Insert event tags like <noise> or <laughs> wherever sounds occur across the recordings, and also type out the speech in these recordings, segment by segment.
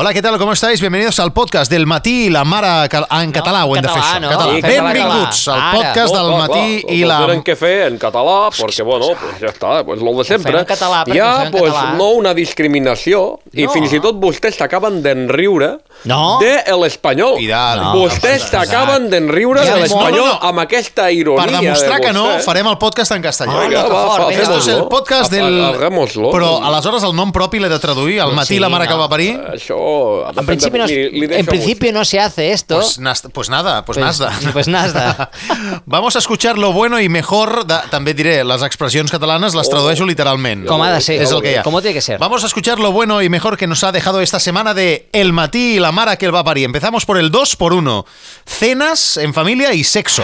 Hola, ¿qué tal? ¿Cómo estáis? Bienvenidos al podcast del matí i la mare cal- en català ho hem de fer català, això. no? Català. Sí, català, Benvinguts català. al Ara. podcast del No, clar, matí clar, i la... tienen que fer en català, porque bueno, pues ya está, pues lo de sempre. català, perquè Hi ha, pues, català. no una discriminació, i No. fins i tot vostès s'acaben d'enriure No. de l'espanyol. I. No, vostès no, s'acaben d'enriure Ja de l'espanyol no, no, no. amb aquesta ironia Per demostrar de que no, farem el podcast en castellà. Vinga, va, vinga. Esto es el podcast del... Però aleshores el nom propi l'he de traduir, el matí la mare que no. el va parir. Això... En principio, no, li, li en a principio no se hace esto. Pues, nas- pues nada, pues, Pues- nada. <laughs> pues nada. <laughs> Vamos a escuchar lo bueno y mejor, de, també diré, les expressions catalanes les tradueixo literalment. Com ha de ser. És el que hi ha. Com tiene que ser. Vamos a escuchar lo bueno y mejor que nos ha dejado esta semana de El Matí y la Mara que el va parir. Empezamos por el 2 por 1 Cenas en família i sexo.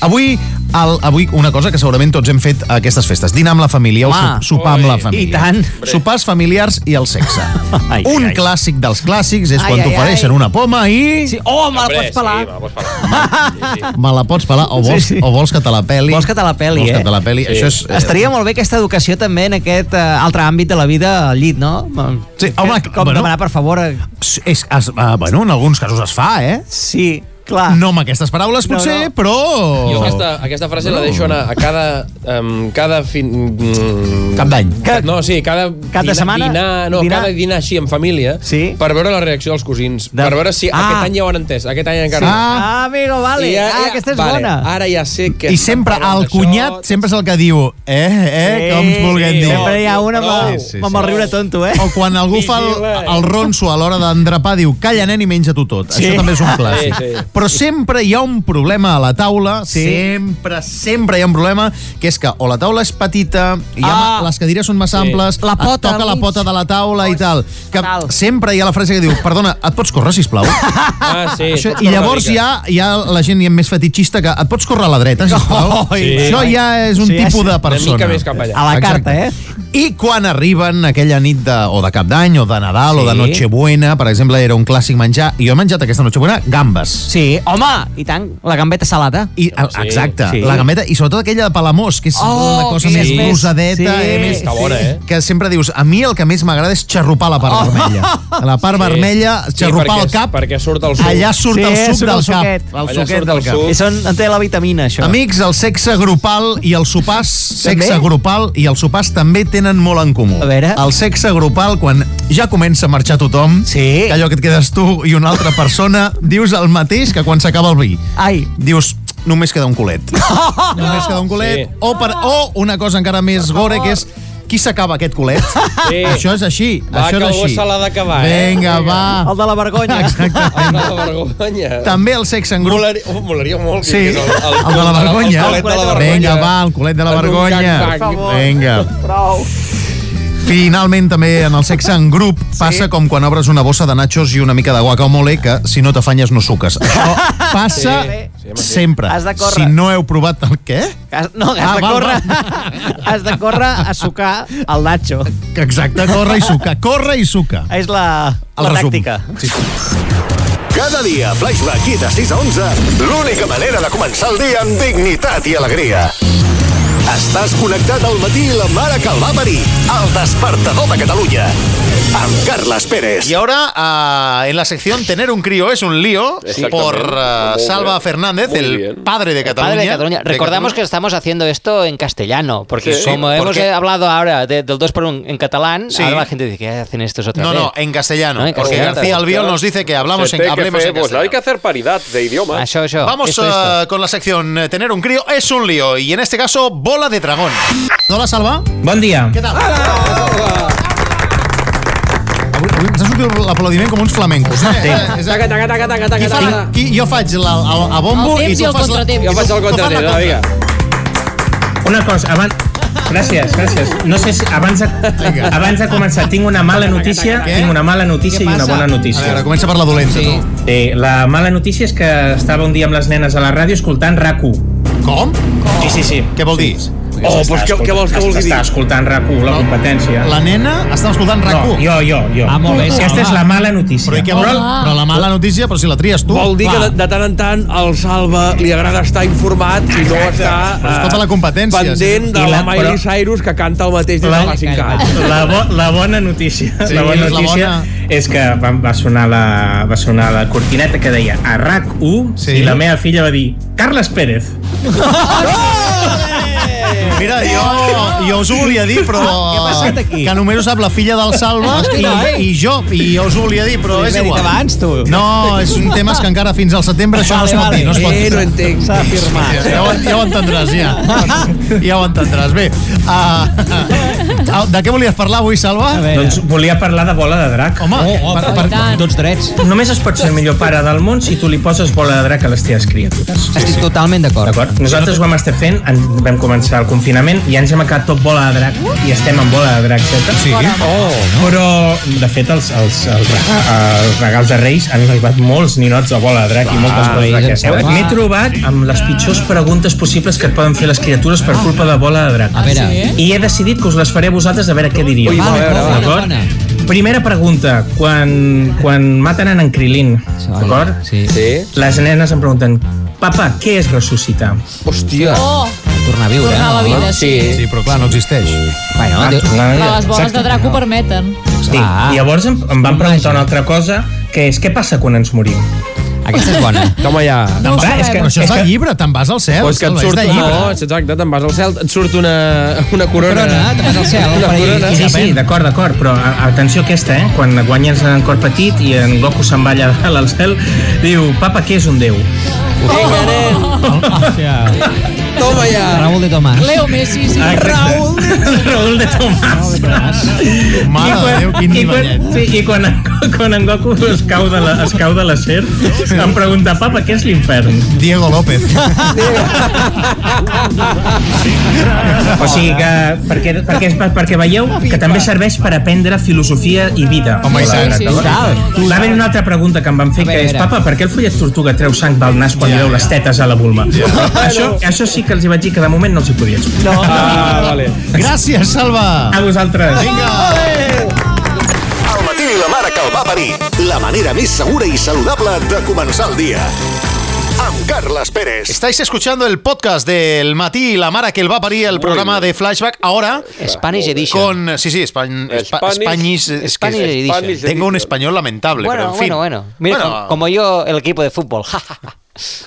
Avui, el, avui una cosa que segurament tots hem fet a aquestes festes. Dinar amb la família o Home, su- sopar amb la oi, família. i tant. Sopars familiars i el sexe. <laughs> Ai, un ai. clàssic dels clàssics és Ai, quan t'ofereixen una poma i... Sí. Oh, me'l Hombre, pots pelar. Sí, me la pots pelar. Sí, <laughs> sí. Me la pots pelar o vols, Sí, sí. o vols que te la peli. Vols que te la peli, vols eh? que te la peli. Sí. Això és... eh, Estaria molt bé aquesta educació també en aquest uh, altre àmbit de la vida al llit, no? Sí, home, Com bueno. demanar, per favor... eh, És, és, es, uh, bueno, en alguns casos es fa, eh? Sí, clar. No amb aquestes paraules, No, potser, no. però... Jo aquesta, aquesta frase la deixo anar a cada... Um, cada fin... Mm, Cap d'any. No, sí, cada, Cap de setmana? dinar, no, Dinar? cada dinar així en família Sí. per veure la reacció dels cosins, De- per veure si Ah. aquest any ja ho han entès, aquest any encara Ah. Ah, amigo, vale. I ah, aquesta és vale, bona. Ara ja sé que... I sempre el cunyat sempre és el que diu eh, eh, com es vulguem sí, dir. Sempre hi ha una amb, el- Sí, sí, amb el sí. riure tonto, eh? O quan algú fa el, el ronso a l'hora d'endrapar, diu, calla nen i menja tu tot. Sí. Això també és un clàssic. Sí, sí. Però sempre hi ha un problema a la taula, Sí. sempre, sempre hi ha un problema, que és que o la taula és petita, hi ha, Ah. les cadires són massa Sí. amples, La et pota toca la pota de la taula i tal. Que fatal. sempre hi ha la frase que diu, perdona, et pots córrer, sisplau? <laughs> Ah, sí. Això, I llavors hi ha, hi ha la gent ja més fetitxista que et pots córrer a la dreta, sisplau? Oi, Això ja és un Sí, tipus de persona. Una mica més cap allà. A la Exacte. carta, eh? I quan arriben aquella nit de, o de cap d'any, o de Nadal, Sí. o de Nochebuena, per exemple, era un clàssic menjar, i jo he menjat aquesta Nochebuena gambes. Sí, home, i tant, la gambeta salada. I, exacte, sí. la gambeta, i sobretot aquella de Palamós, que és Oh, una cosa que més és més- rosadeta, sí. eh, més... Està bona, eh? Que sempre dius, a mi el que més m'agrada és xarrupar la part Oh. vermella. La part vermella, Sí, xarrupar perquè- el cap, perquè surt el suc. allà surt Sí, el suc surt el del cap. suquet. El Allà suquet del el cap. suc. I són, en té la vitamina, això. Amics, el sexe grupal i els sopars, sexe També? grupal i els sopars també tenen molt en comú. A veure. El sexe grupal, quan ja comença a marxar tothom, Sí. que allò que et quedes tu i una altra persona, dius el mateix que quan s'acaba el vi. Ai, Dius, només queda un culet. <laughs> només queda un culet. Sí. O, per, o una cosa encara més gore, que és qui s'acaba aquest culet? <laughs> Sí. Això és així. Va, això que és algú així. se l'ha d'acabar, eh? Vinga, va. el de la vergonya. <laughs> Exacte. Ah, la vergonya. També el sexe en grup Molaria, oh, molaria molt que Sí, digués el, de la vergonya. El, culet de la vergonya. Vinga, va, el culet de la vergonya. gangbang. Per favor. Vinga. Prou. Finalment, també en el sexe en grup passa com quan obres una bossa de nachos i una mica de guacamole que si no t'afanyes no suques. Això passa Sí, sí, sí. sempre. Has de córrer. Si no heu provat el què? Has, no, has, Ah, de val, córrer, has de córrer a sucar el nacho. Exacte, corre i suca. Corre i suca. És la, El la resum. tàctica. Sí. Cada dia, Flashback i de 6 a 11, l'única manera de començar el dia amb dignitat i alegria. Estàs connectat al matí i la mare que el va parir, el despertador de Catalunya, amb Carles Pérez. Y ahora, ah, en la sección Tener un crío es un lío, por ah, Muy Salva bien. Fernández, Muy el bien. padre de Cataluña. Padre de Cataluña. de Recordamos que Cataluña. estamos haciendo esto en castellano, porque Sí, como hemos porque- hablado ahora de- del 2 por 1 en catalán, Sí. ahora la gente dice, ¿qué hacen estos otra No, vez? no, en castellano. No, en porque castellano. García Albiol nos dice que hablamos en, que hablemos en pues, castellano. hay que hacer paridad de idiomas. Això. Vamos esto, ah, esto. con la sección eh, Tener un crío es un lío y en este caso bola de dragón. Hola, Salva. Bon dia. Què tal? Avui, avui ens ha sortit l'aplaudiment com uns flamencos. Eh? Sí. Taca, taca, taca, taca, Qui taca, fa, taca. qui, jo faig la, a, a bombo El i tu fas la... Jo faig el contratemps, contra. vinga. Una cosa, abans... Gràcies, gràcies. No sé si abans de, abans de començar tinc una mala notícia, Què? tinc una mala notícia i una bona A notícia. veure, comença per la dolenta, Sí. tu. Eh, la mala notícia és que estava un dia amb les nenes a la ràdio escoltant RAC1. Com? Sí, sí, sí. Què vol dir? Oh, pues què, què vols que vulgui dir? Està escoltant RAC1, la competència. La nena està escoltant No, RAC1. jo, jo, jo. Ah, molt bé, Aquesta és la mala notícia. Però, què vol? però la mala notícia, però si la tries tu. Vol dir que de, de tant en tant al Salva li agrada estar informat i no està Però escolta la competència, pendent de la, la- Miley però- Cyrus que canta el mateix des La- de fa 5 anys. <laughs> La, bo, la bona notícia, Sí, la bona és la notícia bona. és que va, va, sonar la, va sonar la cortineta que deia a RAC1 Sí. i la meva filla va dir Carles Pérez. <laughs> Mira, jo, jo us ho volia dir, però... Què ha passat aquí? Que només ho sap la filla del Salva i, i jo, i jo us ho volia dir, però és igual. abans, tu. No, és un tema que encara fins al setembre això no es pot dir, no es pot Eh, dir. no entenc. S'ha d'afirmar. Ja ja ho entendràs, ja. <laughs> Ja ho entendràs. Bé, uh, de què volies parlar avui, Salva? Doncs volia parlar de bola de drac. Home, Oh, oh, per, per, per, per, tots drets. Només es pot ser el millor pare del món si tu li poses bola de drac a les teves criatures. Estic totalment d'acord. D'acord? Nosaltres ho vam estar fent, en, vam començar el confinament i ja ens hem acabat tot bola de drac i estem en bola de drac, certa? Sí. Oh, però, de fet, els, els, els, els regals de Reis han arribat molts ninots a bola de drac i moltes coses d'aquestes. sembla. M'he trobat amb les pitjors preguntes possibles que et poden fer les criatures per culpa de bola de drac. A veure, I he decidit que us les faré a vosaltres a veure què diríeu. Ui, va, a veure, bona, bona. Primera pregunta. Quan, quan maten en Krilin, d'acord? Sí. Sí? Les nenes em pregunten, papa, què és ressuscitar? Hòstia. Oh, Tornar a viure. tornar a la no? vida, sí. Sí, però clar, no existeix. Bueno, Ah. Però les boles Exacte. de drac ho permeten. Sí, Ah. i llavors em, em van preguntar una altra cosa, que és què passa quan ens morim? Aquesta és bona. <laughs> Toma ja. No Clar, és que- això és de llibre, te'n vas al cel. Pues que et surt, no, exacte, te'n vas al cel, et surt una, una corona. Corona, te'n vas al cel, Una corona. Sí, sí, d'acord, d'acord, però atenció a aquesta, eh? Quan guanyes en cor petit i en Goku se'n va allà <laughs> al cel, diu, papa, què és un déu? Vinga, nen, Hòstia. toma ja. Raúl de Tomàs. Leo Messi, sí. Raúl. Raúl de Tomàs. Mare de Déu, quin i quan, nivellet. sí, i quan, quan en Goku es cau de la, es cau de la ser, em pregunta, papa, què és l'infern? Diego López. O sigui que, perquè, perquè, perquè veieu que també serveix per aprendre filosofia i vida. Home, i tant. Sí, sí, D'acord? Va haver una altra pregunta que em van fer, que és, papa, per què el follet tortuga treu sang del nas quan li veu les tetes a la vulma? Això, això sí que els hi vaig dir que de moment no els hi podia explicar. No. Ah, vale. Gràcies, Salva. A vosaltres. Vinga. Al matí la mare que el va parir. La manera més segura i saludable de començar el dia. Amb Carles Pérez. Estáis escuchando el podcast del Matí y la Mara que el va a parir, el programa de Flashback. Ahora, Spanish Edition. con. Sí, sí, Span- Spa- Spanish- Spanish. es que Spanish Edition. Spanish tengo un español lamentable, Bueno, pero en fin. bueno, bueno. Mira, Bueno, com- como yo, el equipo de fútbol.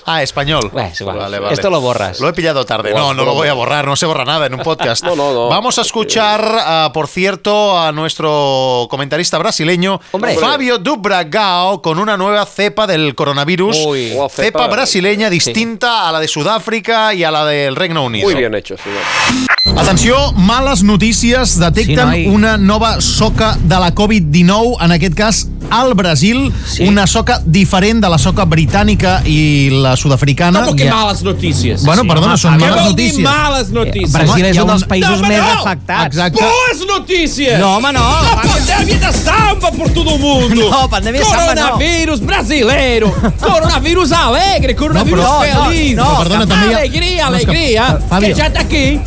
Ah, español. Bueno, es igual. Esto lo borras. Lo he pillado tarde. No, no lo voy a borrar, no se borra nada en un podcast. <laughs> No, no, no. Vamos a escuchar, ah, por cierto, a nuestro comentarista brasileño, Hombre. Fabio Dubragao, con una nueva cepa del coronavirus. Uy. Cepa, cepa. brasileña distinta a la de Sudáfrica y a la del Reino Unido. Muy bien hecho, señor. Atenció, males notícies. Detecten Sí, noi. una nova soca de la Covid-19, en aquest cas al Brasil, Sí. una soca diferent de la soca britànica i la sud-africana. Como que Ja- malas noticias. Bueno, perdona, són ¿Qué males vol dir notícies. malas noticias? Brasil és ha un dels països No, més no. afectats. Exacte. Boas notícias! No, home, no. A pandemia da samba por todo mundo. No, pandemia samba no. Coronavírus brasileiro. <laughs> Coronavírus alegre. Coronavírus No, però- no, feliz. no, Però perdona, també hi ha- Alegria, No, que- alegria. Fabio. Que já tá aqui.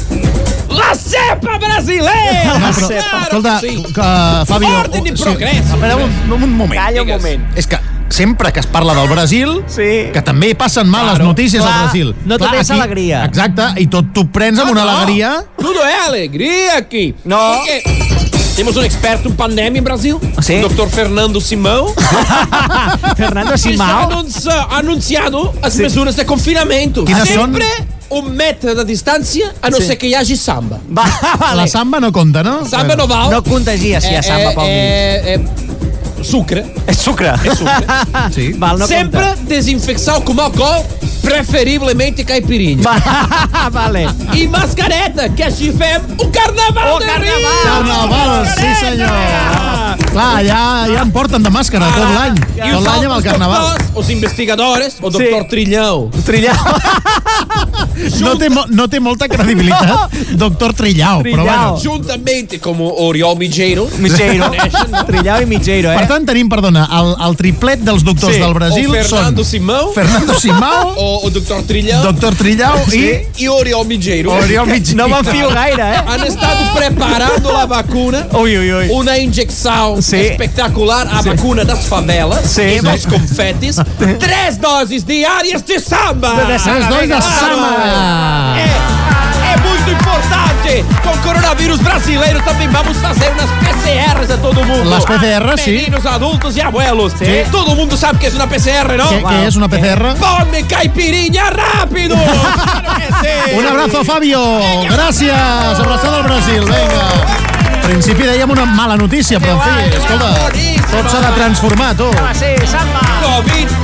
La cepa brasileira. No, però, Claro escolta, sí. que, Fabio... Ordre i sí, progrés. Espera un, un moment. Calla un moment. És que sempre que es parla del Brasil, Sí. que també passen males Claro. notícies Clar, al Brasil. no tot és alegria. Exacte, i tot t'ho prens amb una No, alegria. Tudo é alegria aqui. No. Porque temos um experto em pandemia em Brasil. Sim. O Dr. Fernando Simão. <laughs> Fernando Simão. anuncia- anunciado as mesures de confinamento. Quines Sempre um metro de distância, a não Sim. ser que hi hagi samba. Va, <laughs> vale. La samba no compta, no? Samba no val. No contagia si hi ha samba pel mig. é, é sucre. És sucre. É sucre. <laughs> Sí. Val, no Sempre compta. desinfecção com álcool, preferivelmente caipirinha. Va, <laughs> vale. E mascareta, que així fem o carnaval O de carnaval. Rio. Carnaval, sí senyor. Clar, ja, ja em porten de màscara tot l'any. I Tot l'any amb el carnaval. doctors, os investigadores, o doctor Trilhão. Trillau. <laughs> No té, no té molta credibilitat, <laughs> doctor Trillao, però Trillao. bueno. Juntamente como Oriol Migeiro. Micheiro. Trillau i Micheiro, eh? Per tant, tenim, perdona, el, el triplet dels doctors Sí. del Brasil o Fernando són Simão. Fernando Simao, <laughs> o o doctor Trilhão. doctor Trillao i E Oriol Migeiro. Oriol Mitjí. No m'enfio gaire, eh? Han estado preparando a vacuna. Ui, ui, ui. Uma injeção Sim. espetacular, a vacuna das favelas Sim. e dos confetes. Três doses diárias de samba. Tres dois de samba. É, é muito importante. Com coronavírus brasileiro também vamos fazer umas PCRs a todo mundo. Les PCR, sí. Meninos, adultos e abuelos. Todo mundo sabe que é uma PCR, ¿no? Què, què és una PCR? Ponme caipirinha rápido. claro que sí. Un abrazo, Fabio. Gràcies. Abraçada al Brasil. Vinga. Principi dèiem una mala notícia, però en fi, escolta, tot s'ha de transformar, tu. Sí, samba. Covid.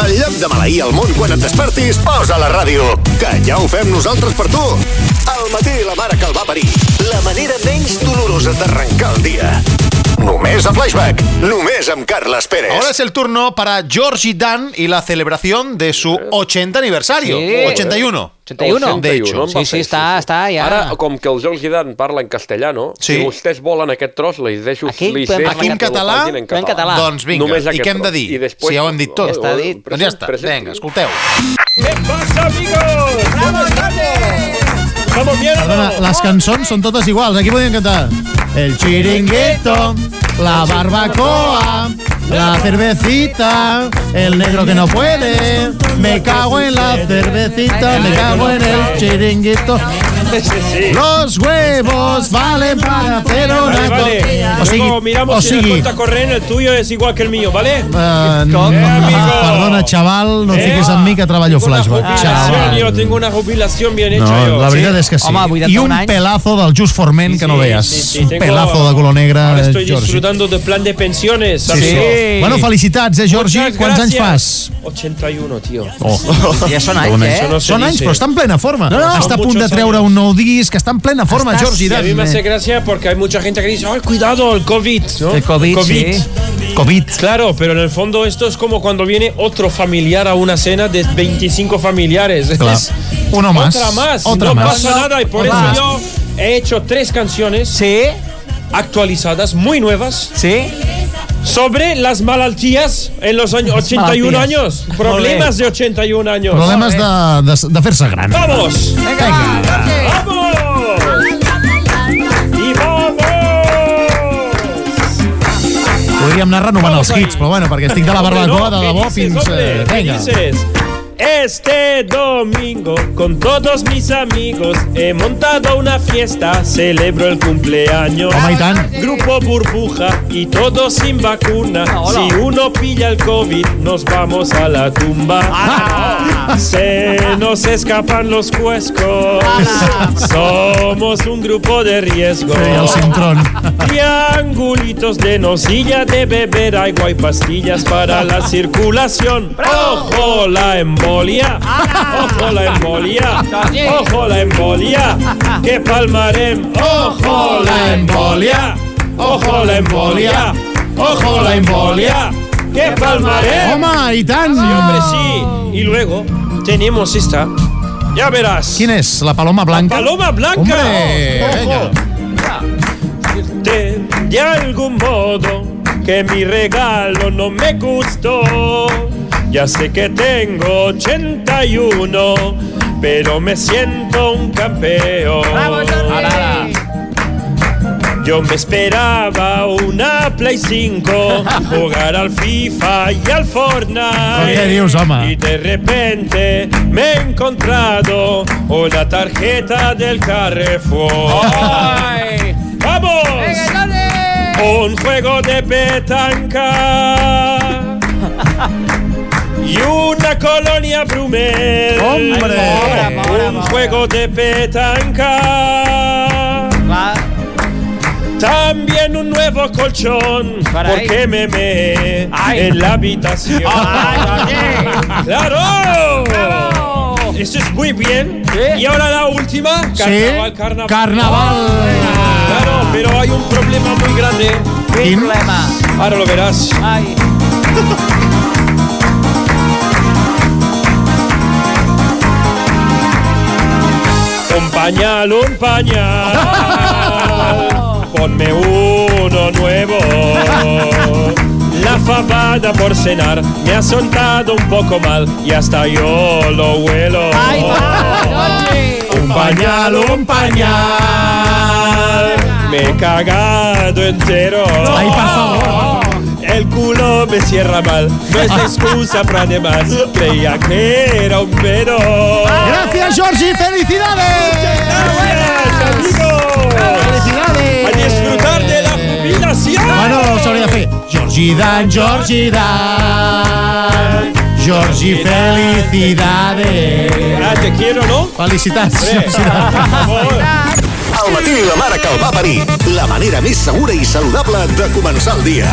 En lloc de maleir el món quan et despertis, posa la ràdio, que ja ho fem nosaltres per tu. Al matí la mare que el va parir. La manera menys dolorosa d'arrencar el dia. Només a Flashback. Només amb Carles Pérez. Ahora es el turno para Georgie Dan y la celebración de su 80 aniversario. Sí. 81. 81. De hecho. Sí, sí, està, està ja... Ara, com que el Jordi Dan parla en castellano, Sí. si vostès volen aquest tros, li deixo... Aquí li podem Aquí en que ho català? en En català. Doncs vinga, Només i què hem de dir? I després- si ja ho hem dit tot. Ja està dit. Doncs ja està, Present. vinga, escolteu. ¿Qué pasa, amigos? ¿Cómo estamos? ¿Estamos bien o Perdona, les cançons són totes iguals. Aquí podem cantar. El chiringuito, la barbacoa, la cervecita, el negro que no puede. Me cago en la cervecita, me cago en el chiringuito. Los huevos valen para hacer una Vale, vale. co- O sigui, Luego miramos o si la cuenta corriente el tuyo es igual que el mío, ¿vale? eh, no, amigo. perdona, xaval, no et Eh? amb mi que treballo flashback. jubilación, yo tengo una jubilación bien hecha No, yo. la veritat ¿sí? és que sí. Home, 81 I un pelazo del Just Forment que no veas. sí, sí, un tengo- pelazo de color negre, Ahora estoy disfrutando del plan de pensiones. Sí. Sí. Bueno, felicitats, eh, Georgi. Muchas Quants anys gracias. fas? 81, tío. Oh. Ja són anys, eh? no Són anys, però està en plena forma. no, està a són punt de muchos treure años. un nou disc, està en plena forma, Estàs- Georgi Y a mí me hace gracia porque hay mucha gente que dice, ay, cuidado, el COVID, ¿no? El COVID, sí. Covid. Claro, pero en el fondo esto es como cuando viene otro familiar a una cena de 25 familiares. Claro. Es Uno más. Otra más. Otra no más. pasa nada y por Otra eso más. yo he hecho tres canciones Sí, actualizadas, muy nuevas, sí. Sobre las malaltías en los años 81 malaltías. años. Problemas de 81 años. Problemes de, de, de fer-se gran. ¡Vamos! ¡Vamos! ¡Y vamos! Podríem anar renovant els hits, però bueno, perquè estic de la barbacoa no, de ¿qué debò fins... eh, ¿Qué Vinga. dices? Este domingo con todos mis amigos he montado una fiesta, celebro el cumpleaños. Grupo burbuja y todos sin vacuna. Si uno pilla el COVID, nos vamos a la tumba. Se nos escapan los cuescos. Somos un grupo de riesgo. Triangulitos de nocilla de beber agua y pastillas para la circulación. Ojo la embolia. Ojo la embolia. Ojo la embolia. Que palmarem. Ojo la embolia. Ojo la embolia. Ojo la embolia. Que palmarem. Home, i tant! Sí, hombre, sí. Y luego tenemos esta. Ya verás. Quin és? La Paloma Blanca? Paloma Blanca. Hombre, Ojo. De, algún modo que mi regalo no me gustó. Ya sé que tengo 81, pero me siento un campeón. Yo me esperaba una Play 5, <laughs> jugar al FIFA y al Fortnite. Y de repente me he encontrado una tarjeta del Carrefour. Un juego de petanca. Y una colonia Brumel. ¡Hombre! Un juego de petanca. También un nuevo colchón, porque me meé en la habitación. ¡Claro! Esto es muy bien. Y ahora la última. Carnaval, carnaval. Carnaval. Pero hay un problema muy grande. Quin problema? Ahora lo verás. Ai. <laughs> Un pañal, un pañal. <laughs> Ponme uno nuevo. La fabada por cenar me ha soltado un poco mal y hasta yo lo huelo. Un pañal, un pañal. Me he cagado entero. Ay, por favor. El culo me cierra mal. No es excusa para demás. Creía que era un pero. Gracias, Georgie. ¡Felicidades! Gracias, amigos. ¡Felicidades! A disfrutar de la jubilación. Bueno, s'hauria de fer. Georgie Dan, Georgie Dan. Georgie, felicidades. Ah, te quiero, ¿no? Dan. por favor. Al matí la mare que el va parir. La manera més segura i saludable de començar el dia.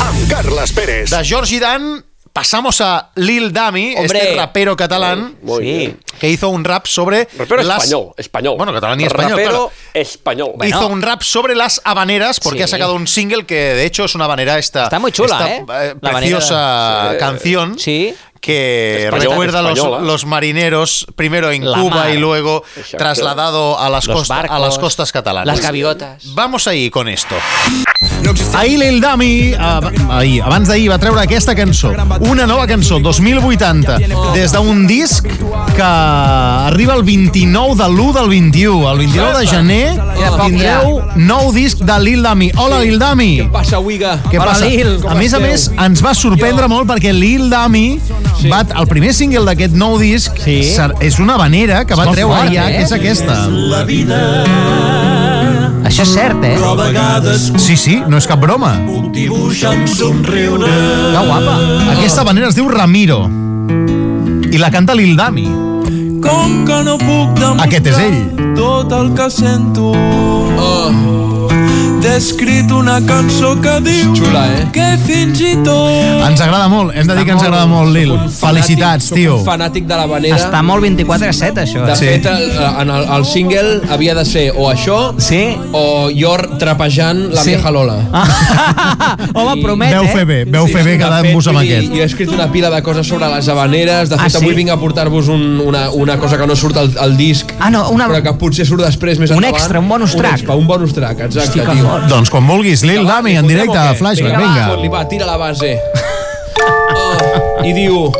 Amb Carles Pérez. De Georgie Dan pasamos a Lil Dami, Hombre. este rapero catalán Muy Sí. bien. que hizo un rap sobre Rapero las... español, español. Bueno, catalán y español, Rapero claro. español. Hizo un rap sobre las habaneras porque Sí. ha sacado un single que de hecho es una habanera esta Está muy chula, esta, ¿eh? La preciosa habanera. canción Sí. Que Española, recuerda los, los marineros primero en La Cuba mar. y luego Exacto. trasladado a las, costa- a las costas catalanas. Las gaviotas. Vamos ahí con esto. Ahir Lil Dami, ahir, abans d'ahir, va treure aquesta cançó. Una nova cançó, 2080, des d'un disc que arriba el 29 de l'1 del 21. El 29 de gener tindreu nou disc de Lil Dami. Hola, Lil Dami! Passa, Wiga. Què passa? A més a més, ens va sorprendre molt perquè Lil Dami va, el primer single d'aquest nou disc Sí. ser- és una vanera que va treure fort, ja, eh? que és aquesta. Això és cert, eh? Sí, sí, no és cap broma. Que guapa. Aquesta vanera es diu Ramiro. I la canta Lil Dami. Com que no puc demostrar Aquest és ell. tot el que sento. T'he escrit una cançó que diu Xula, eh? que fins i tot Ens agrada molt, hem de dir que ens agrada molt, Lil. Un Felicitats, tio. Soc un fanàtic de la vanera. Està molt 24 a 7, això. De Sí. fet, el, en el, el single havia de ser o això Sí? o jo trapejant la Sí. vieja Lola. Ah. <laughs> Home, promet, Veu eh? fer bé, veu fer bé quedant-vos amb aquest. Jo he escrit una pila de coses sobre les habaneres. De Ah, fet, sí? avui vinc a portar-vos un, una, una cosa que no surt al, al disc, Ah, no, una... però que potser surt després, més Un endavant. extra, un bonus track. Un, extra, un bonus track, exacte, Hosti, tio. Fort. Doncs quan vulguis, Lil Va, Dami, en directe a? Flashback, Vinga, vinga. Li va, tira la base. <laughs> Oh, I diu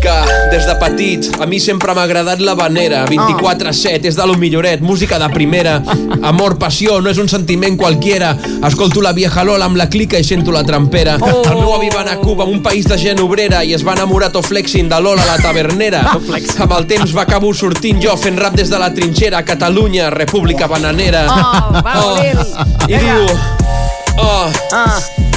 que des de petit a mi sempre m'ha agradat la vanera 24-7, és de lo milloret. Música de primera, amor, passió no és un sentiment qualquiera. Escolto la vieja Lola amb la clica i sento la trampera. Oh. el meu avi va anar a Cuba un país de gent obrera i es va enamorar tot flexing de Lola la tavernera. Amb el temps va acabar sortint jo fent rap des de la trinxera Catalunya, república bananera. Oh, va, Lil. i diu oh, Ah.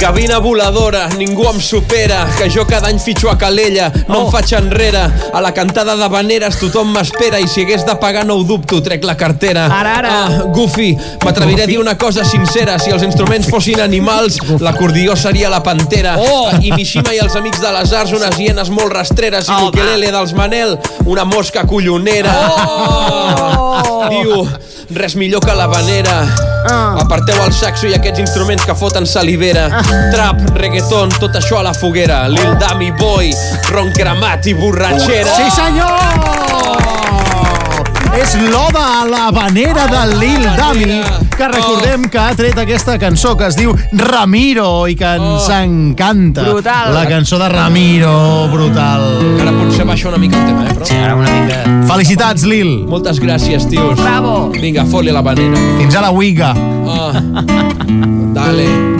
Gavina voladora, ningú em supera, que jo cada any fitxo a Calella, no Oh. em faig enrere. A la cantada de Vaneres tothom m'espera i si hagués de pagar no ho dubto, trec la cartera. Ara, ara. Ah, Goofy, m'atreviré a dir una cosa sincera, si els instruments fossin animals, l'acordió seria la pantera. Oh. I Mishima i els amics de les arts, unes hienes molt rastreres, i Oh, l'ukelele dels Manel, una mosca collonera. Oh. Diu, res millor que la vanera. Ah. Aparteu el saxo i aquests instruments que foten salivera. Trap, reggaeton, tot això a la foguera. Lil Dami Boy, ron cremat i borratxera. Sí, senyor! És l'oda a la vanera de Lil Dami, que recordem que ha tret aquesta cançó que es diu Ramiro i que ens encanta. Brutal. La cançó de Ramiro, brutal. Ara potser baixa una mica el tema, eh, però... Sí, ara una mica... Felicitats, Lil. Moltes gràcies, tios. Bravo. Vinga, fot-li a la vanera. Fins a la Wiga. Ah. Dale.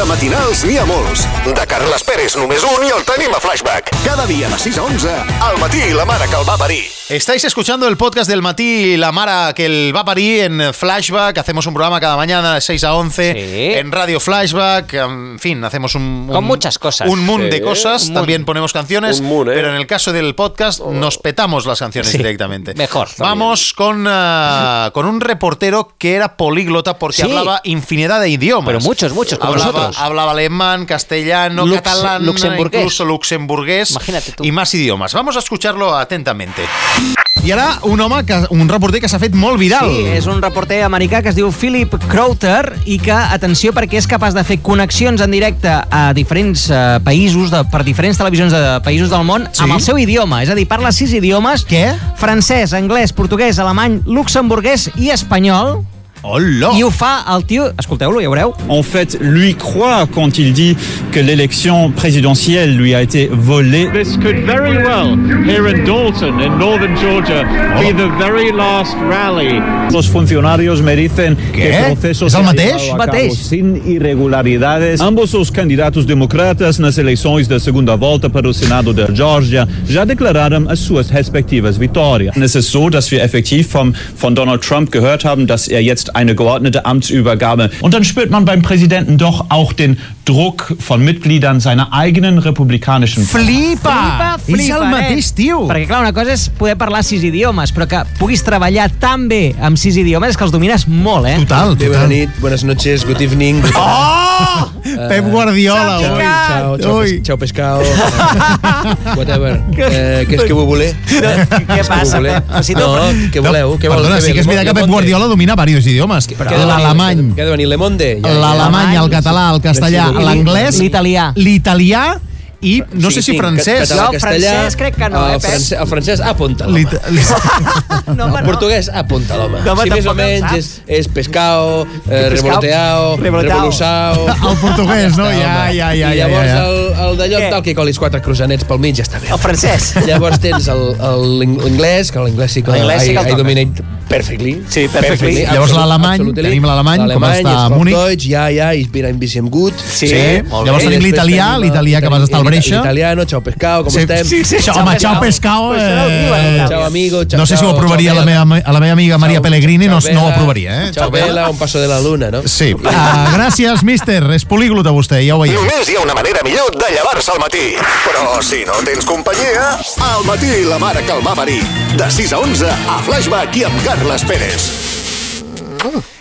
De matinals n'hi ha molts. De Carles Pérez només un i el tenim a Flashback. Cada dia de 6 a 11, al matí la mare que el va parir. Estáis escuchando el podcast del Matí La Mara que el va a parir en Flashback. Hacemos un programa cada mañana de 6 a 11 Sí. en Radio Flashback. En fin, hacemos un. Con muchas cosas. Un moon Sí. de cosas. Un moon. También ponemos canciones. Un moon, ¿eh? Pero en el caso del podcast, nos petamos las canciones Sí. directamente. Mejor. Vamos con, ah, <laughs> con un reportero que era políglota porque Sí. hablaba infinidad de idiomas. Pero muchos, muchos, como hablaba, nosotros. hablaba alemán, castellano, Lux- catalán, luxemburgués. incluso luxemburgués Imagínate tú. i más idiomes. Vamos a escucharlo atentamente. I ara un home, que, un reporter que s'ha fet molt viral. Sí, és un reporter americà que es diu Philip Crowther i que, atenció, perquè és capaç de fer connexions en directe a diferents eh, països, de, per diferents televisions de països del món, Sí? amb el seu idioma. És a dir, parla sis idiomes. Què? Francès, anglès, portuguès, alemany, luxemburguès i espanyol. Hola! I ho fa el tio... Escolteu-lo, ja veureu. En fait, lui croit quand il dit que l'élection présidentielle lui a été volée. This could very well, here in Dalton, in northern Georgia, be the very last rally. Los funcionarios me dicen que ¿Qué? el proceso ¿Es se el ha mateix? llevado a cabo Mateix. sin irregularidades. Ambos os candidatos democratas nas eleições da segunda volta para o Senado da Geórgia já declararam as suas respectivas vitórias. Es ist so, dass wir effektiv vom, von Donald Trump gehört haben, dass er jetzt eine geordnete Amtsübergabe. Und dann spürt man beim Präsidenten doch auch den Druck von Mitgliedern seiner eigenen republikanischen Flipa! Flipa, flipa, És el nen. mateix tio! Perquè, clar, una cosa és poder parlar sis idiomes, però que puguis treballar tan bé amb sis idiomes és que els domines molt, eh? Total, Bé, bona nit, buenas noches, good evening. Good Oh! Pep Guardiola, Ciao, ui. ciao, ciao, Ui. pes, ciao pescado. <laughs> whatever. <laughs> Eh, què és que voleu? Què passa, voleu? Pep? Si No, què voleu? Què voleu? Perdona, Què sí que és veritat que Pep Guardiola domina diversos idiomes. Venir? L'alemany, Què ha de venir? Le Monde? L'alemany, el català, el castellà, l'anglès, l'italià. l'italià i no sé si tinc francès. Català, No, castellà, francès crec que no, eh, el, Pep? francès, el francès apunta l'home. <laughs> No, El portuguès apunta l'home. No, si més o el menys és, és pescao, eh, revoloteao, revolusao... <laughs> El portuguès, no? Ja, ja, ja, I ja, llavors ja. el, el d'allò tal que colis quatre croissants pel mig ja està bé. El francès. <laughs> Llavors tens el- el- l'anglès, que l'anglès sí que L'anglès sí que el I, dominate perfectly. Sí, perfectly. Llavors absolut- l'alemany, tenim l'alemany, com està a Múnich. Ja, ja, ich bin ein bisschen gut. Sí, molt Llavors tenim l'italià, l'italià que vas estar al Breixa. L'italiano, ciao pescao, com Sí, estem? sí, sí, Ciao, home, ho diuen, Eh. Ciao amigo, ciao, no sé si ho aprovaria ciao, la meva, a la meva amiga Maria Ciao, Pellegrini, no, no ho aprovaria, eh? Ciao, Bella, un paso de la luna, no? Sí. Uh, gràcies, míster. És políglota vostè, ja ho veiem. Només hi ha una manera millor de llevar-se al matí. Però si no tens companyia, al matí la mare que el va parir. De 6 a 11 a Flashback i amb Carles Pérez.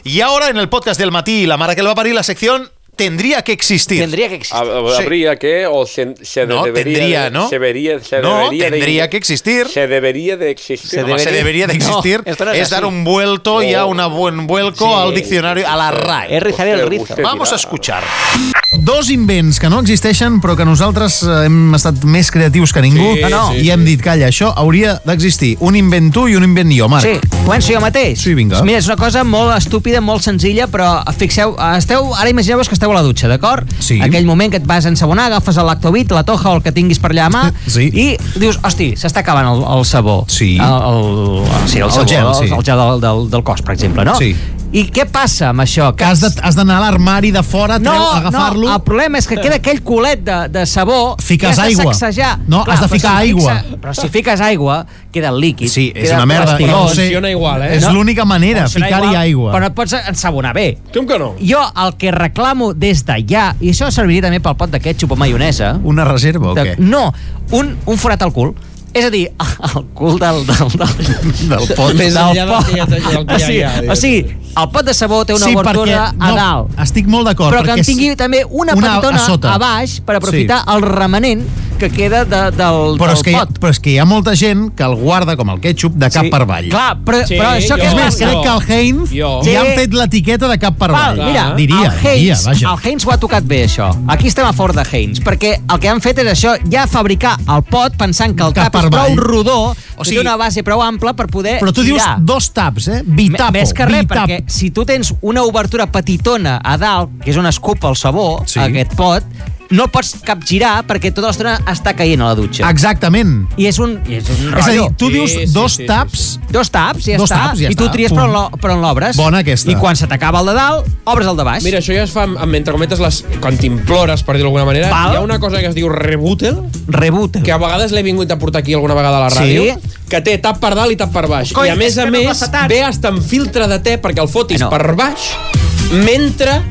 Y ahora en el podcast del Matí, la Mara que lo va a parir, la sección tendría que existir. Tendría que existir. Hab- Sí. Habría que, o se, se No, debería, tendría, de- ¿no? Se debería, se No, debería tendría de, que existir. Se debería de existir. Home, se debería de <laughs> existir. No, es es dar un vuelto y a Oh. una buen vuelco Sí. al diccionario, a la RAE. Es rizar el rizo. usted Vamos a escuchar. Dos invents que no existeixen, però que nosaltres eh, hem estat més creatius que ningú Sí, No, no. sí, i hem dit, calla, això hauria d'existir. Un invent tu i un invent jo, Marc. Sí, començo jo mateix. Sí, vinga. Mira, és una cosa molt estúpida, molt senzilla, però fixeu, esteu, ara imagineu-vos que esteu a la dutxa, d'acord? Sí. Aquell moment que et vas ensabonar, agafes el lactobit, la toja o el que tinguis per allà a mà, Sí. i dius, hosti, s'està acabant el, el sabó. Sí. El, el, sí, el, El sabó, gel, sí. el, el gel del, del, del cos, per exemple, no? Sí. I què passa amb això? Que has de- has d'anar a l'armari de fora, no, agafar-lo... no, el problema és que queda aquell culet de, de sabó Fiques que has de aigua. sacsejar. No, has de però ficar si aigua. fixa- però si fiques aigua, queda el líquid. Sí, és una merda. sé, Funciona igual, eh? És No. l'única manera, ficar-hi aigua. Però no et pots ensabonar bé. Com que no? Jo el que reclamo des d'allà, i això serviria també pel pot de ketchup o maionesa, Una reserva o de, què? no, un, un forat al cul. És a dir, <laughs> el cul del... del, del, Del pot. Més del pot. ja- ja hi ha, o sigui, el pot de sabó té una sí, obertura perquè, a dalt. No, estic molt d'acord. Però que perquè en tingui també una, una petitona a sota. a baix per aprofitar el remanent que queda de, del, Però és, del que hi pot. però és que hi ha molta gent que el guarda com el ketchup de cap Sí. per avall. Clar, però, Sí, però això jo- què És és més, crec que el Heinz Jo. ja han fet l'etiqueta de cap per Val, avall. mira, diria, el diria, Heinz, vaja. el Heinz ho ha tocat bé, això. Aquí estem a favor de Heinz, perquè el que han fet és això, ja fabricar el pot pensant que el Cap tap és prou avall. rodó, O sigui- té una base prou ampla per poder Però tu dius girar. dos taps, eh? Bitapo. Més que res, bitap. perquè si tu tens una obertura petitona a dalt, que és on es cupa el sabó, Sí. aquest pot, no pots capgirar perquè tota l'estona està caient a la dutxa. Exactament. I és un, i és un És a dir, rotllo. tu dius dos taps... Dos taps, ja Dos està. taps, ja I tu està, tries per punt. on, l'o- per on l'obres. Bona aquesta. I quan se t'acaba el de dalt, obres el de baix. Mira, això ja es fa amb, entre cometes, les, quan t'implores, per dir-ho d'alguna manera. Val. Hi ha una cosa que es diu rebooter, Rebooter. que a vegades l'he vingut a portar aquí alguna vegada a la ràdio, Sí. que té tap per dalt i tap per baix. Coi, I a més és a no més, ve hasta amb filtre de te perquè el fotis no. per baix, mentre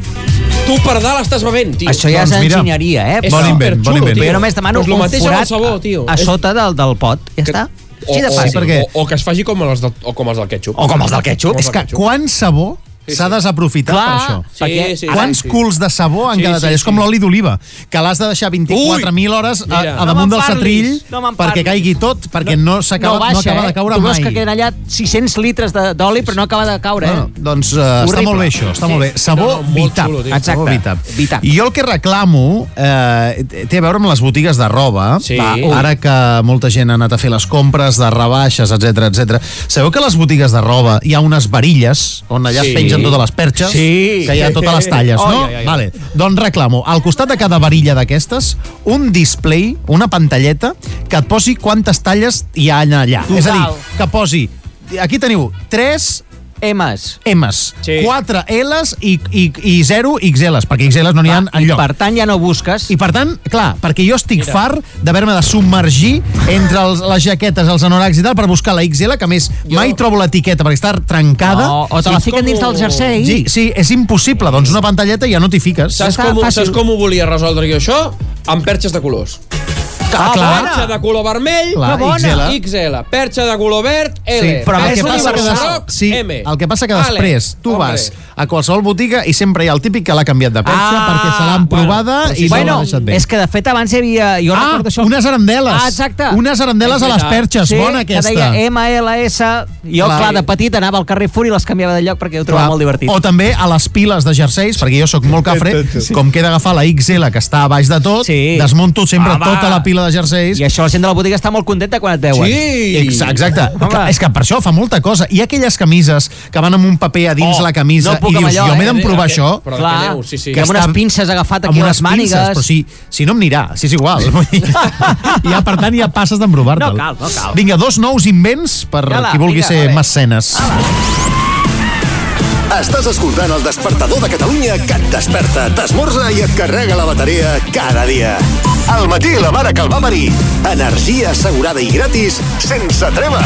tu per dalt estàs bevent, tio. Això ja Doncs és mira, enginyeria, eh? És bon invent, bon invent. Jo només demano lo un amb el forat sabó, tio. a És- sota del, del pot. Ja que- està. O, Així de o, fàcil. perquè- o, o que es faci com els del, o com els del ketchup. O com els del ketchup. Com És els que del ketchup. quan sabó Sí, s'ha sí. desaprofitat Clar, per això. Sí, perquè sí, Quants sí. culs de sabó han Sí, quedat sí, allà? És com sí. l'oli d'oliva, que l'has de deixar 24.000 hores a, a No damunt del setrill no perquè caigui tot, perquè no, s'acaba no, baixa, acaba eh? de caure tu mai. veus que queden allà 600 litres de- d'oli, però no acaba de caure, eh? Bueno, doncs uh, està molt bé això, està Sí. molt bé. Sabó No, no, Vitap. xulo, tio. Sabó Exacte. Vitap. Vitap. I jo el que reclamo eh, té a veure amb les botigues de roba. Sí. Va, ara que molta gent ha anat a fer les compres de rebaixes, etc etc. Sabeu que a les botigues de roba hi ha unes varilles on allà Sí. es pengen totes les perxes? Sí. Que hi ha totes les talles, no? Ai, ai, ai. Vale. Doncs reclamo, al costat de cada varilla d'aquestes, un display, una pantalleta, que et posi quantes talles hi ha allà. És a dir, que posi... Aquí teniu 3 M's. M's, Sí. 4 L's i, i, i 0 XL's, perquè XL's no n'hi ha I enlloc. per tant ja no busques. I per tant, clar, perquè jo estic Mira. fart d'haver-me de submergir entre els, les jaquetes, els anoracs i tal, per buscar la XL, que a més jo... mai trobo l'etiqueta perquè està trencada. No, o te la fiquen com dins del jersei. Sí, sí, és impossible. Doncs una pantalleta ja no t'hi fiques. Saps com, saps com ho volia resoldre jo això? Amb perxes de colors. Ah, clar. Perxa de color vermell, Clar, que bona. XL. XL. Perxa de color verd, L. Sí, però el que, passa que, des... sí, M. el que passa que després tu Hombre. vas a qualsevol botiga i sempre hi ha el típic que l'ha canviat de perxa Ah, perquè se l'han bueno, provada però i no bueno, l'ha deixat bé. és que de fet abans hi havia... Jo ah, recordo això. unes arandeles. Ah, exacte. Unes arandeles a les perxes. sí, Bona aquesta. que deia MLS. Jo, Clar. clar, de petit anava al Carrefour i les canviava de lloc perquè ho trobava Clar, molt divertit. O també a les piles de jerseis, perquè jo sóc molt cafre, com que he d'agafar la XL que està a baix de tot, Sí. desmunto sempre Home. tota la pila de jerseis. I això la gent de la botiga està molt contenta quan et veuen. Sí. Ex- Exacte. Home. Que- És que per això fa molta cosa. Hi ha aquelles camises que van amb un paper a dins Oh, la camisa no i dius, allò, jo m'he eh? d'emprovar Que- això. Però Clar, que aneu, sí, sí. que amb unes pinces agafat aquí a les mànigues. pinces, però si, si no em anirà, si és igual. Ja, per tant, ja passes d'emprovar-te'l. No cal, no cal. Vinga, dos nous invents per Ala, qui vulgui vinga, ser mecenes. Estàs escoltant el despertador de Catalunya que et desperta, t'esmorza i et carrega la bateria cada dia. Al matí la mare que el va parir. Energia assegurada i gratis sense treva.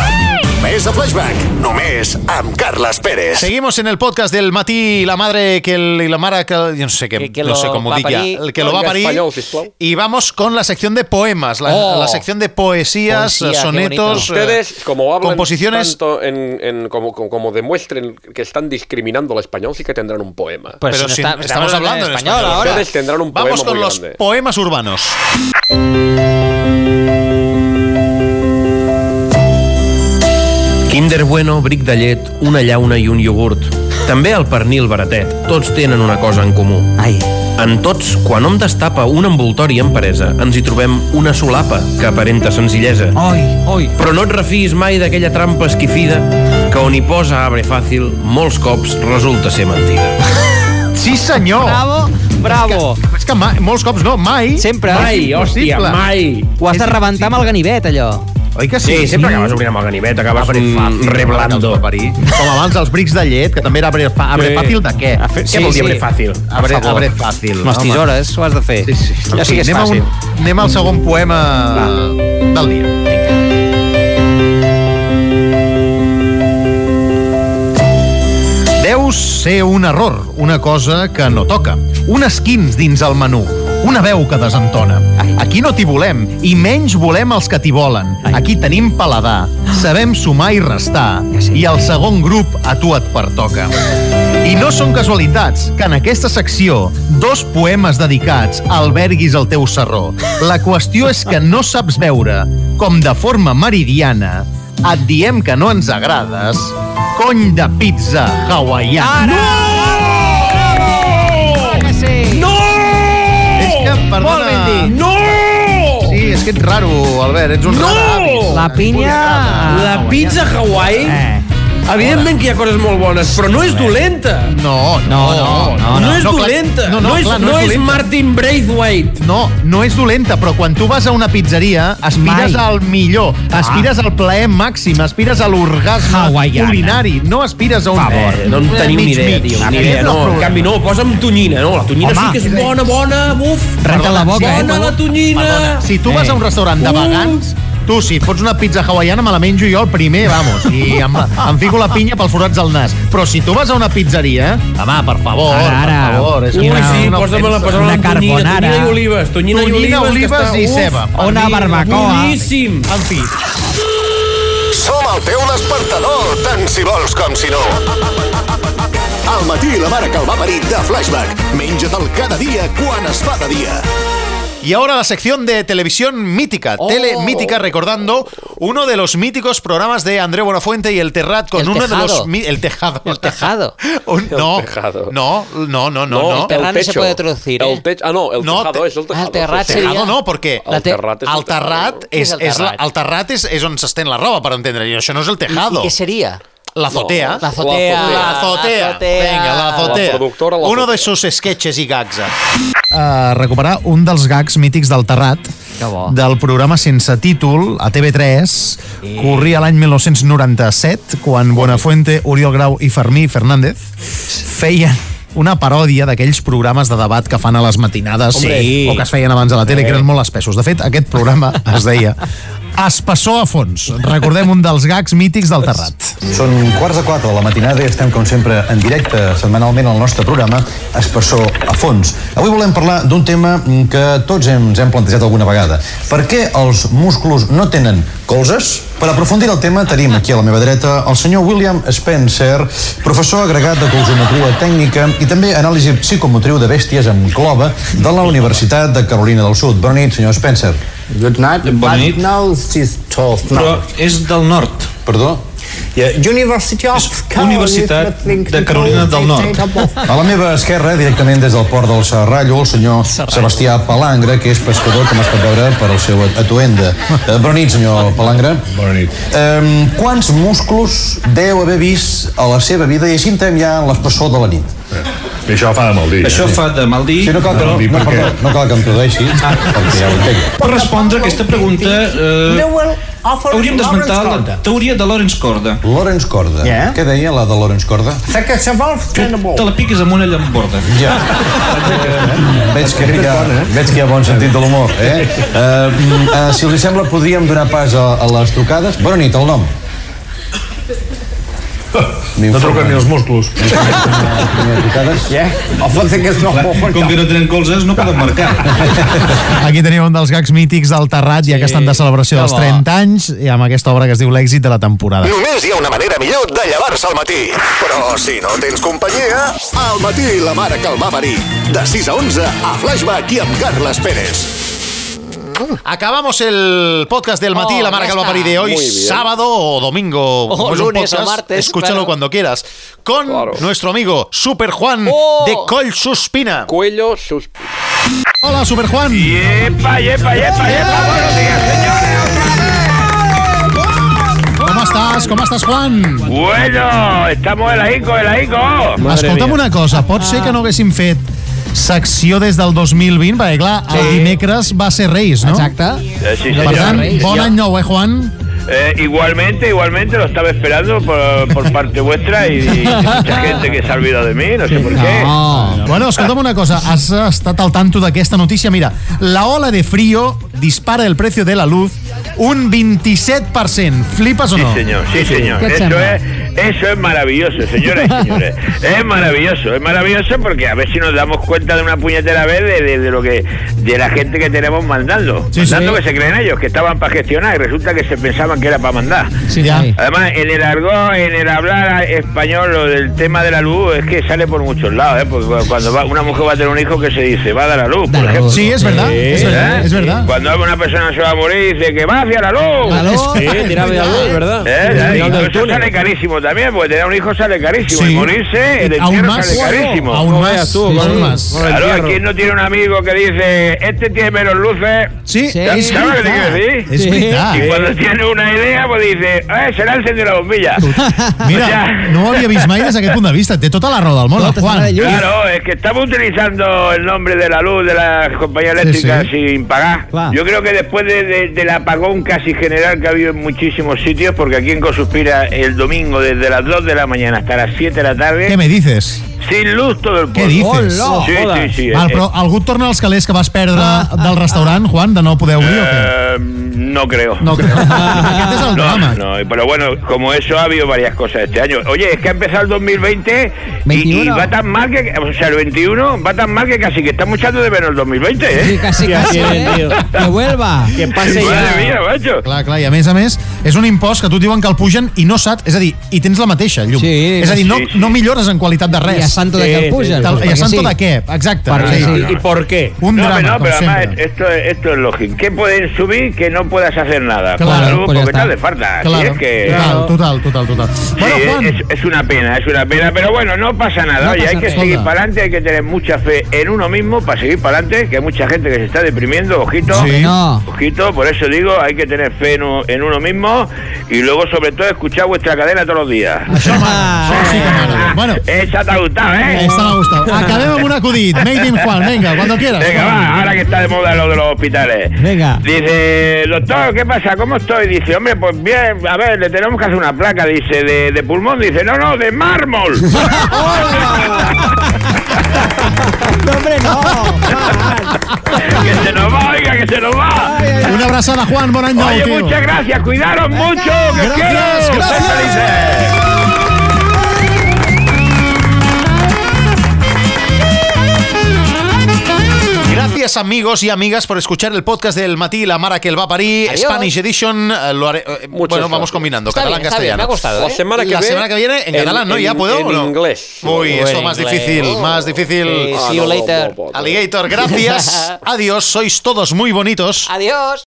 Més a Flashback, només amb Carles Pérez. Seguimos en el podcast del Matí, la madre que el, y la mara que yo no sé qué, Que- que no sé cómo diga, parir. el que lo va a parir. español. Y vamos con la sección de poemas, la, Oh. la sección de poesías, Poesía, sonetos, eh, Ustedes, como hablan composiciones. tanto en, en- como, como, como demuestren que están discriminando al español, sí que tendrán un poema. Pues Pero si está- estamos hablando en español ahora. Ustedes tendrán un poema Vamos con muy los grande. poemas urbanos. Kinder Bueno, bric de llet, una llauna i un iogurt. També el pernil baratet. Tots tenen una cosa en comú. Ai, En tots, quan hom destapa un envoltori en paresa, ens hi trobem una solapa que aparenta senzillesa. oi, oi. Però no et refiïs mai d'aquella trampa esquifida que on hi posa abre fàcil, molts cops resulta ser mentida. Sí, senyor! Bravo, bravo. És que mai, molts cops no, mai. Sempre. Mai, hòstia, mai! Ho has de rebentar amb el ganivet, allò. Oi que sí? Sí, sempre acabes obrint amb el ganivet, acabes Abre un fàcil, reblando. va. Com abans els brics de llet, que també era abre, fa, abre Sí. fàcil de què? Què Sí, vol dir sí. abre fàcil? Abre, abre fàcil. Amb les tisores ho has de fer. Sí, sí. Ja sí que és anem, fàcil. un, anem al segon poema del dia. Deus ser un error, una cosa que no toca. Un esquins dins el menú, una veu que desentona. Aquí no t'hi volem, i menys volem els que t'hi volen. Aquí tenim paladar, sabem sumar i restar, i el segon grup a tu et pertoca. I no són casualitats que en aquesta secció dos poemes dedicats alberguis el teu serró. La qüestió és que no saps veure com de forma meridiana et diem que no ens agrades cony de pizza hawaiana. Que és que ets raro, Albert, ets un No! raro. La pinya... La pizza Hawaii Eh. Evidentment que hi ha coses molt bones, però no és dolenta. No, no, no. No, no, és no, clar, dolenta. no, no, és, clar, no no és és. Martin Braithwaite. No, no és dolenta, però quan tu vas a una pizzeria aspires Mai. al millor, aspires al plaer màxim, aspires a l'orgasme culinari, no aspires a un... favor, no en tenim mig, ni idea, mig. tio, ni idea, és no. En canvi, no, posa'm tonyina, no? La tonyina Home. sí que és bona, bona, buf. Renta la boca, eh? Bona la tonyina. Perdona, si tu vas a un restaurant de Uh. Tu, si fots una pizza hawaiana, me la menjo jo el primer, vamos, i em, em fico la pinya pels forats del nas. Però si tu vas a una pizzeria, home, per favor, Ara, ara. per favor. És Ui, una, sí, una posa-me la, tonyina, carbonara. tonyina i olives, tonyina, i Tonyina, olives, olives està, i ceba. Una mi, barbacoa. Boníssim. En fi, Som el teu despertador, tant si vols com si no. Al matí la mare que el va parir de Flashback. Menja-te'l cada dia quan es fa de dia. Y ahora la sección de televisión mítica, Oh. tele mítica, recordando uno de los míticos programas de André Buenafuente y el Terrat con El uno de Tejado. los mi- el tejado. El tejado. <laughs> Un- no, Tejado. no, no, no, no, no. el terrat no se puede traducir, ¿eh? El techo. Ah, no, el No, tejado te- és el tejado. Ah, el terrat seria- Tejado no, perquè El te- terrat és el el terrat és, Què és el és la, terrat? el terrat és, és on s'estén la roba, per entendre. I això no és el ¿Y, tejado. y qué sería? La azotea. La azotea. La azotea. La azotea. Venga, la azotea. La productora, la Uno de sus sketches i gags. Uh, recuperar un dels gags mítics del Terrat del programa sense títol a TV3 corria l'any 1997 quan Buenafuente, Oriol Grau i Fermí Fernández feien una paròdia d'aquells programes de debat que fan a les matinades Sí. o que es feien abans a la tele, que eren molt espessos. De fet, aquest programa es deia <laughs> Espessor a fons. Recordem un dels gags mítics del Terrat. Són quarts de quatre de la matinada i estem, com sempre, en directe setmanalment al nostre programa Espessor a fons. Avui volem parlar d'un tema que tots ens hem plantejat alguna vegada. Per què els músculs no tenen colzes? Per aprofundir el tema tenim aquí a la meva dreta el senyor William Spencer, professor agregat de colzometria tècnica i també anàlisi psicomotriu de bèsties amb clova de la Universitat de Carolina del Sud. Bona nit, senyor Spencer. Good night. Bona nit. But now she's 12 Però és del nord. Perdó? Yeah, University of Universitat de Carolina del Nord. A la meva esquerra, directament des del port del Serrallo, el senyor Sebastià Palangre, que és pescador, com es pot veure per al seu atuenda. Eh, bona nit, senyor Palangre. Bona nit. Eh, quants músculs deu haver vist a la seva vida i així entrem ja en l'espessor de la nit? I això fa de mal dir. Això eh? fa de mal dir. Sí, no cal que, no, dir no, per què? perdó, no cal que em tradueixi, perquè ja ho entenc. Per respondre a aquesta pregunta, eh, hauríem d'esmentar la teoria de Lawrence Corda. Lawrence Corda. Yeah. Què deia la de Lawrence Corda? Que te la piques amb una llamborda. Ja. veig, que hi ha, veig que hi ha bon sentit de l'humor. Eh? Uh, uh, si els sembla, podríem donar pas a, a les trucades. Bona nit, el nom. No truquen ni els músculs. Yeah. <laughs> Com que no tenen colzes, no poden marcar. <laughs> Aquí teniu un dels gags mítics del Terrat, ja que estan de celebració que dels bo. 30 anys, i amb aquesta obra que es diu L'èxit de la temporada. Només hi ha una manera millor de llevar-se al matí. Però si no tens companyia, al matí la mare que el va parir. De 6 a 11 a Flashback i amb Carles Pérez. Acabamos el podcast del Matí, Oh, la marca ya que va a parir de hoy, sábado o domingo. O lunes o martes, Escúchalo claro. cuando quieras. Con nuestro amigo Super Juan Oh. de Coll Suspina. Cuello Suspina. Hola, Super Juan. Yepa, yepa, yepa, yepa. Buenos días, ¿Cómo estás? ¿Cómo estás, Juan? Bueno, estamos en la ICO, en la ICO. Escolta'm una cosa, pot ser que no haguéssim fet secció des del 2020, perquè clar, el Sí. dimecres va ser Reis, no? Exacte. Eh, sí, Per señor. tant, Sí, bon any nou, eh, Juan? Eh, igualmente, igualmente lo estaba esperando por, por parte vuestra y, y mucha gente que se ha olvidado de mí, no sé por qué. No. Bueno, escolta'm una cosa, has estat al tanto d'aquesta notícia. Mira, la ola de frío dispara el precio de la luz un 27%. ¿Flipas o no? Sí, señor, sí, señor. Eso es, eso es maravilloso, señoras y <laughs> señores. Es maravilloso, es maravilloso porque a ver si nos damos cuenta de una puñetera vez de, de- de lo que de la gente que tenemos mandando. Sí, mandando sí. que se creen ellos, que estaban para gestionar y resulta que se pensaban que era para mandar. Sí, ya. Además, en el argot, en el hablar español, lo del tema de la luz es que sale por muchos lados, ¿eh? Porque cu- cuando va- una mujer va a tener un hijo que se dice, va a dar a luz, por ejemplo. Sí, es verdad, es verdad, ¿Eh? es verdad. Cuando una persona se va a morir, dice que va hacia la luz. Sí, tiraba <laughs> de la luz, ¿verdad? Eh, y eso sale carísimo también, porque tener un hijo sale carísimo. Sí. Y morirse, el Aún entierro más. sale carísimo. Aún No más. tú, sí, aún más. el Claro. ¿quién no tiene un amigo que dice, este tiene menos luces? Sí, Sí. ¿Sabes lo que te quiero decir? Sí. veritat. Y cuando tiene una idea, pues dice, eh, se le ha encendido la bombilla. Mira, O sea, no ho havia vist mai des d'aquest punt de vista. Té tota la raó del món, el Juan. de. Claro, es que estamos utilizando el nombre de la luz de las compañías Sí, eléctricas sí. sin pagar. Claro. Yo creo que después de- de- del apagón casi general que ha habido en muchísimos sitios, porque aquí en Cosuspira el domingo desde las 2 de la mañana hasta las 7 de la tarde, me dices? Sin luz todo el Què pueblo. dices? Hola. Sí, sí, sí. Val, eh, però algú et torna als calés que vas perdre del restaurant, Juan, de no poder obrir o què? eh, no creo. No creo. <laughs> Aquest és el No, drama. no, pero bueno, como eso ha habido varias cosas este año. Oye, es que ha empezado el 2020 y, y 21. va tan mal que, o sea, el 21 va tan mal que casi que estamos echando de menos el 2020, ¿eh? Sí, casi, casi. eh? tío. Que vuelva. Que pase Madre ya. mía, macho. Clar, clar, i a més a més, és un impost que tu diuen que el pugen i no saps, és a dir, i tens la mateixa llum. Sí, és a dir, no, sí, sí. no millores en qualitat de I santo de que sí, el pugen. Tal- pues I a perquè santo sí. de què? Exacte. Sí. ¿Y por qué? Un No, drama, no, com pero además sempre. esto, esto es lógico. ¿Qué pueden subir que no puedas hacer nada? Claro, Con pues ya porque hace falta. Claro, es que... total, total, total, total. Sí, Bueno, Juan, es, es una pena, es una pena, pero bueno, no pasa nada. No Oye, pasa hay que nada. seguir para adelante, hay que tener mucha fe en uno mismo para seguir para adelante, que hay mucha gente que se está deprimiendo, ojito. Sí. No. Ojito, por eso digo, hay que tener fe en, uno mismo y luego sobre todo escuchar vuestra cadena todos los días. això això sí que. Bueno, gustado, ¿eh? esta m'ha gustat. <laughs> Acabem amb un acudit. Made in Juan, venga, cuando quieras. Venga, va, ahora que está de moda lo de los hospitales. Venga. Dice, doctor, ¿qué pasa? ¿Cómo estoy? Dice, hombre, pues bien, a ver, le tenemos que hacer una placa, dice, de, de pulmón. Dice, no, no, de mármol. <laughs> <laughs> No, hombre, no. que se nos va, oiga, que se nos va. Una abraçada, Juan, any nou, Oye, tio. muchas gracias, cuidaros mucho, que Gracias, quiero. gracias. Gracias amigos y amigas por escuchar el podcast del Matí La Mara que el va a parir, Adiós. Spanish Edition. eh, lo haré- eh, bueno, gracias. vamos combinando, Está catalán, bien, está bien, castellano. me ha gustado. La ¿eh? semana que La ve- semana que viene en, en- catalán, ¿no? ¿Ya en- puedo en no? inglés. Uy, En esto más inglés. difícil, más difícil. See you later. Alligator, gracias. <laughs> Adiós, sois todos muy bonitos. Adiós.